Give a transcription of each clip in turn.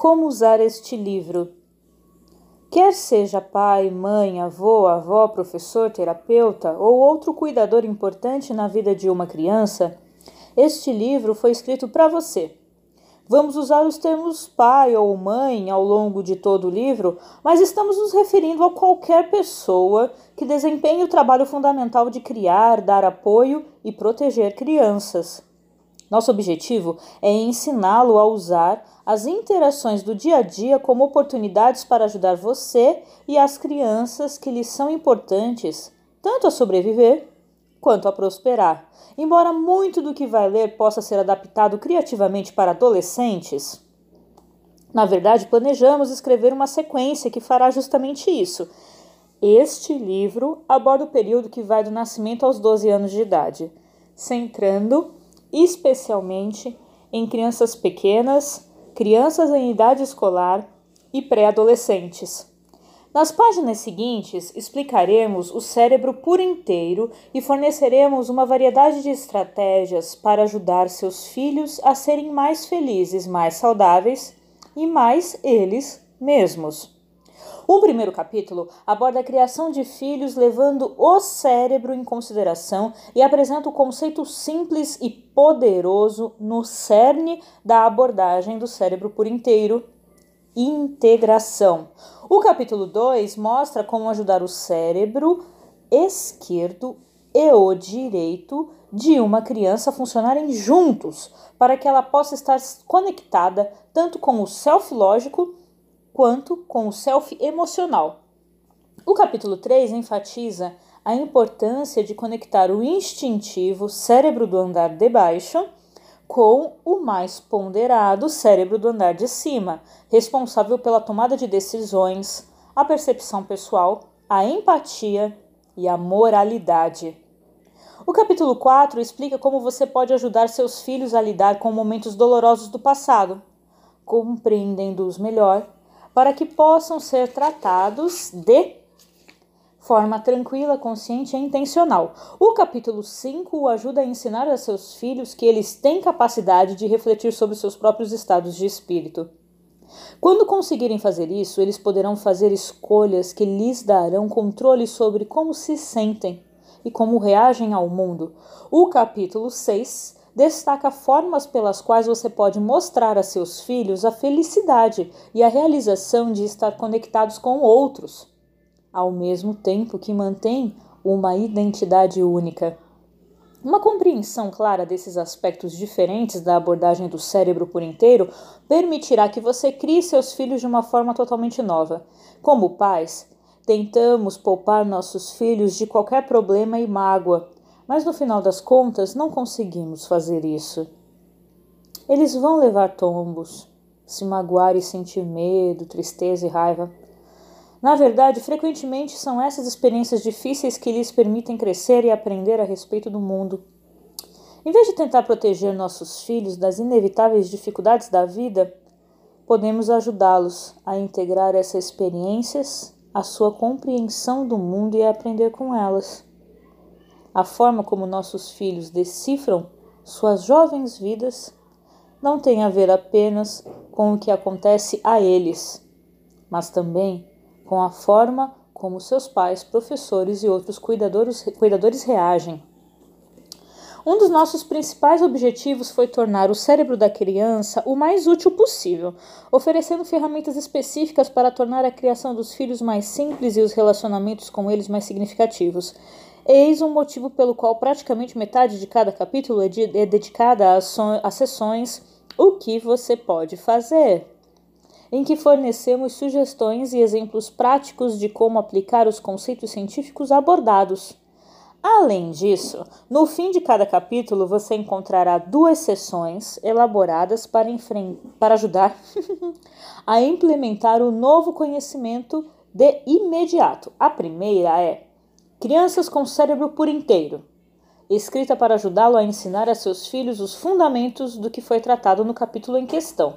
Como usar este livro? Quer seja pai, mãe, avô, avó, professor, terapeuta ou outro cuidador importante na vida de uma criança, este livro foi escrito para você. Vamos usar os termos pai ou mãe ao longo de todo o livro, mas estamos nos referindo a qualquer pessoa que desempenhe o trabalho fundamental de criar, dar apoio e proteger crianças. Nosso objetivo é ensiná-lo a usar as interações do dia a dia como oportunidades para ajudar você e as crianças que lhes são importantes, tanto a sobreviver quanto a prosperar. Embora muito do que vai ler possa ser adaptado criativamente para adolescentes, na verdade, planejamos escrever uma sequência que fará justamente isso. Este livro aborda o período que vai do nascimento aos 12 anos de idade, centrando especialmente em crianças pequenas, crianças em idade escolar e pré-adolescentes. Nas páginas seguintes, explicaremos o cérebro por inteiro e forneceremos uma variedade de estratégias para ajudar seus filhos a serem mais felizes, mais saudáveis e mais eles mesmos. O primeiro capítulo aborda a criação de filhos levando o cérebro em consideração e apresenta o conceito simples e poderoso no cerne da abordagem do cérebro por inteiro integração. O capítulo 2 mostra como ajudar o cérebro esquerdo e o direito de uma criança funcionarem juntos, para que ela possa estar conectada tanto com o self lógico quanto com o self emocional. O capítulo 3 enfatiza a importância de conectar o instintivo cérebro do andar de baixo com o mais ponderado cérebro do andar de cima, responsável pela tomada de decisões, a percepção pessoal, a empatia e a moralidade. O capítulo 4 explica como você pode ajudar seus filhos a lidar com momentos dolorosos do passado, compreendendo-os melhor, para que possam ser tratados de forma tranquila, consciente e intencional. O capítulo 5 o ajuda a ensinar a seus filhos que eles têm capacidade de refletir sobre seus próprios estados de espírito. Quando conseguirem fazer isso, eles poderão fazer escolhas que lhes darão controle sobre como se sentem e como reagem ao mundo. O capítulo 6 destaca formas pelas quais você pode mostrar a seus filhos a felicidade e a realização de estar conectados com outros ao mesmo tempo que mantém uma identidade única. Uma compreensão clara desses aspectos diferentes da abordagem do cérebro por inteiro permitirá que você crie seus filhos de uma forma totalmente nova. Como pais, tentamos poupar nossos filhos de qualquer problema e mágoa, mas no final das contas não conseguimos fazer isso. Eles vão levar tombos, se magoar e sentir medo, tristeza e raiva. Na verdade, frequentemente são essas experiências difíceis que lhes permitem crescer e aprender a respeito do mundo. Em vez de tentar proteger nossos filhos das inevitáveis dificuldades da vida, podemos ajudá-los a integrar essas experiências à sua compreensão do mundo e a aprender com elas. A forma como nossos filhos decifram suas jovens vidas não tem a ver apenas com o que acontece a eles, mas também com a forma como seus pais, professores e outros cuidadores, cuidadores reagem. Um dos nossos principais objetivos foi tornar o cérebro da criança o mais útil possível, oferecendo ferramentas específicas para tornar a criação dos filhos mais simples e os relacionamentos com eles mais significativos. Eis um motivo pelo qual praticamente metade de cada capítulo é, de, é dedicada a, so, a sessões O que você pode fazer? em que fornecemos sugestões e exemplos práticos de como aplicar os conceitos científicos abordados. Além disso, no fim de cada capítulo você encontrará duas sessões elaboradas para, para ajudar a implementar o novo conhecimento de imediato. A primeira é Crianças com Cérebro por Inteiro, escrita para ajudá-lo a ensinar a seus filhos os fundamentos do que foi tratado no capítulo em questão.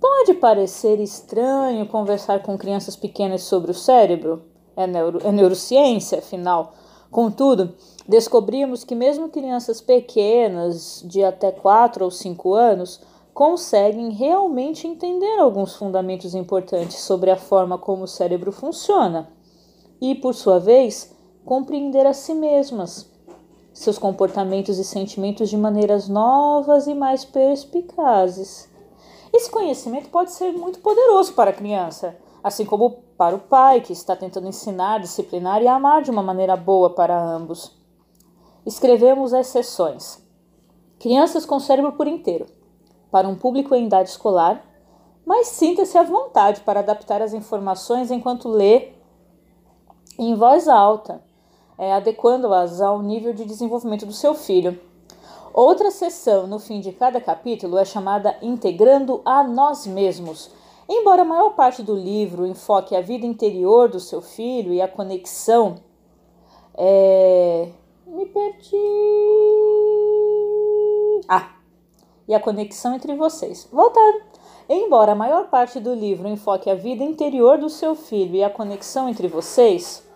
Pode parecer estranho conversar com crianças pequenas sobre o cérebro, é, neuro, é neurociência, afinal. Contudo, descobrimos que mesmo crianças pequenas, de até 4 ou 5 anos, conseguem realmente entender alguns fundamentos importantes sobre a forma como o cérebro funciona e, por sua vez, compreender a si mesmas, seus comportamentos e sentimentos de maneiras novas e mais perspicazes. Esse conhecimento pode ser muito poderoso para a criança, assim como para o pai que está tentando ensinar, disciplinar e amar de uma maneira boa para ambos. Escrevemos as sessões. Crianças com cérebro por inteiro para um público em idade escolar, mas sinta-se à vontade para adaptar as informações enquanto lê em voz alta, é, adequando-as ao nível de desenvolvimento do seu filho. Outra sessão no fim de cada capítulo é chamada Integrando a Nós Mesmos. Embora a maior parte do livro enfoque a vida interior do seu filho e a conexão. É... Me perdi. Ah, e a conexão entre vocês. Voltando. Embora a maior parte do livro enfoque a vida interior do seu filho e a conexão entre vocês,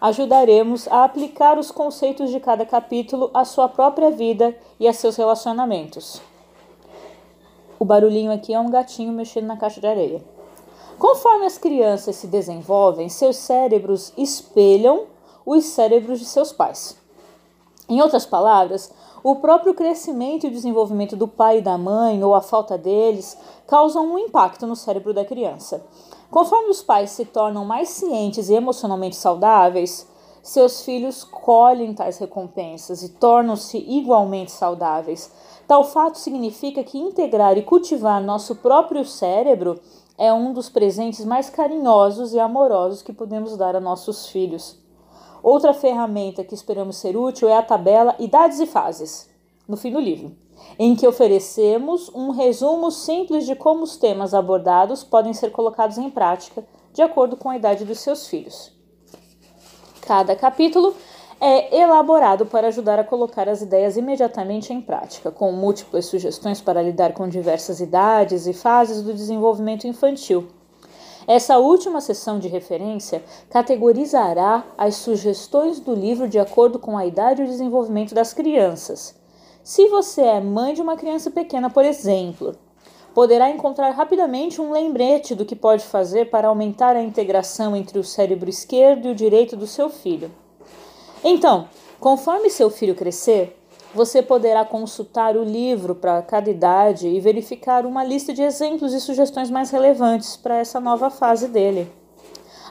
ajudaremos a aplicar os conceitos de cada capítulo à sua própria vida e a seus relacionamentos. O barulhinho aqui é um gatinho mexendo na caixa de areia. Conforme as crianças se desenvolvem, seus cérebros espelham os cérebros de seus pais. Em outras palavras, o próprio crescimento e desenvolvimento do pai e da mãe, ou a falta deles, causam um impacto no cérebro da criança. Conforme os pais se tornam mais cientes e emocionalmente saudáveis, seus filhos colhem tais recompensas e tornam-se igualmente saudáveis. Tal fato significa que integrar e cultivar nosso próprio cérebro é um dos presentes mais carinhosos e amorosos que podemos dar a nossos filhos. Outra ferramenta que esperamos ser útil é a tabela Idades e Fases, no fim do livro, em que oferecemos um resumo simples de como os temas abordados podem ser colocados em prática de acordo com a idade dos seus filhos. Cada capítulo é elaborado para ajudar a colocar as ideias imediatamente em prática, com múltiplas sugestões para lidar com diversas idades e fases do desenvolvimento infantil essa última sessão de referência categorizará as sugestões do livro de acordo com a idade e o desenvolvimento das crianças. Se você é mãe de uma criança pequena, por exemplo, poderá encontrar rapidamente um lembrete do que pode fazer para aumentar a integração entre o cérebro esquerdo e o direito do seu filho. Então, conforme seu filho crescer, você poderá consultar o livro para cada idade e verificar uma lista de exemplos e sugestões mais relevantes para essa nova fase dele.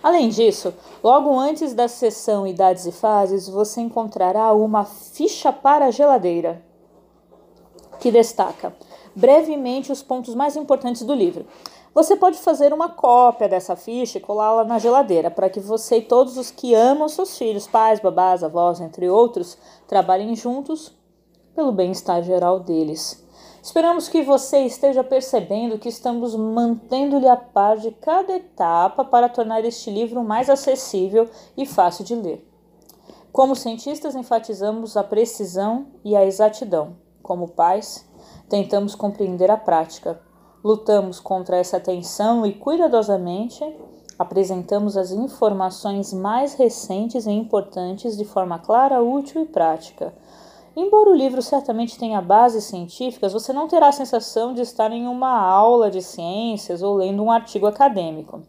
Além disso, logo antes da sessão Idades e Fases, você encontrará uma ficha para a geladeira que destaca brevemente os pontos mais importantes do livro. Você pode fazer uma cópia dessa ficha e colá-la na geladeira para que você e todos os que amam seus filhos, pais, babás, avós, entre outros, trabalhem juntos pelo bem-estar geral deles. Esperamos que você esteja percebendo que estamos mantendo-lhe a par de cada etapa para tornar este livro mais acessível e fácil de ler. Como cientistas, enfatizamos a precisão e a exatidão. Como pais, tentamos compreender a prática. Lutamos contra essa tensão e cuidadosamente apresentamos as informações mais recentes e importantes de forma clara, útil e prática Embora o livro certamente tenha bases científicas, você não terá a sensação de estar em uma aula de ciências ou lendo um artigo acadêmico.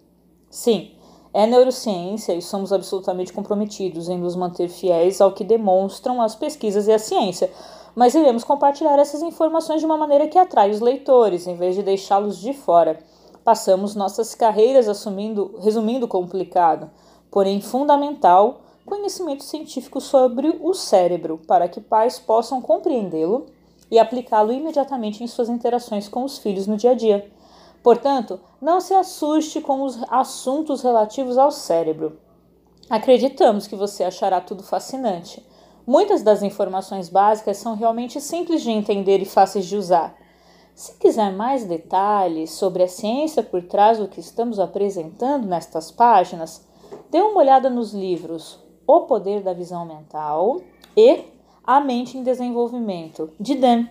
Sim, é neurociência e somos absolutamente comprometidos em nos manter fiéis ao que demonstram as pesquisas e a ciência, mas iremos compartilhar essas informações de uma maneira que atrai os leitores, em vez de deixá-los de fora. Passamos nossas carreiras assumindo, resumindo complicado, porém fundamental conhecimento científico sobre o cérebro, para que pais possam compreendê-lo e aplicá-lo imediatamente em suas interações com os filhos no dia a dia. Portanto, não se assuste com os assuntos relativos ao cérebro. Acreditamos que você achará tudo fascinante. Muitas das informações básicas são realmente simples de entender e fáceis de usar. Se quiser mais detalhes sobre a ciência por trás do que estamos apresentando nestas páginas, dê uma olhada nos livros o Poder da Visão Mental e A Mente em Desenvolvimento, de Dan.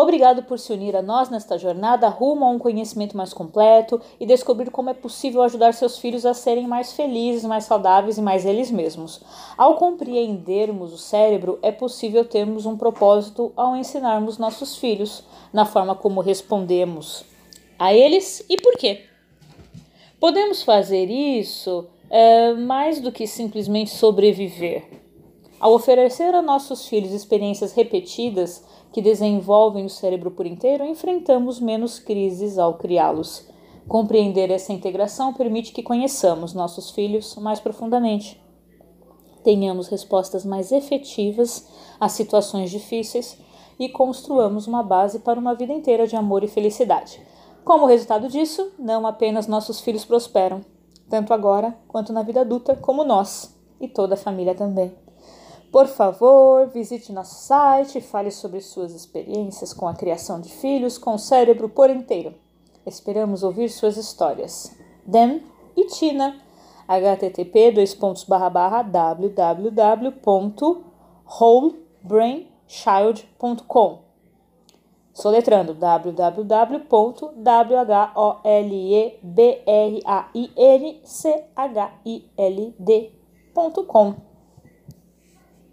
Obrigado por se unir a nós nesta jornada rumo a um conhecimento mais completo e descobrir como é possível ajudar seus filhos a serem mais felizes, mais saudáveis e mais eles mesmos. Ao compreendermos o cérebro, é possível termos um propósito ao ensinarmos nossos filhos na forma como respondemos a eles e por quê. Podemos fazer isso é, mais do que simplesmente sobreviver. Ao oferecer a nossos filhos experiências repetidas, que desenvolvem o cérebro por inteiro, enfrentamos menos crises ao criá-los. Compreender essa integração permite que conheçamos nossos filhos mais profundamente. Tenhamos respostas mais efetivas às situações difíceis e construamos uma base para uma vida inteira de amor e felicidade. Como resultado disso, não apenas nossos filhos prosperam, tanto agora quanto na vida adulta, como nós e toda a família também. Por favor, visite nosso site e fale sobre suas experiências com a criação de filhos com o cérebro por inteiro. Esperamos ouvir suas histórias. Dem e Tina. http www.wholebrainchild.com Soletrando www.wholebrainchild.com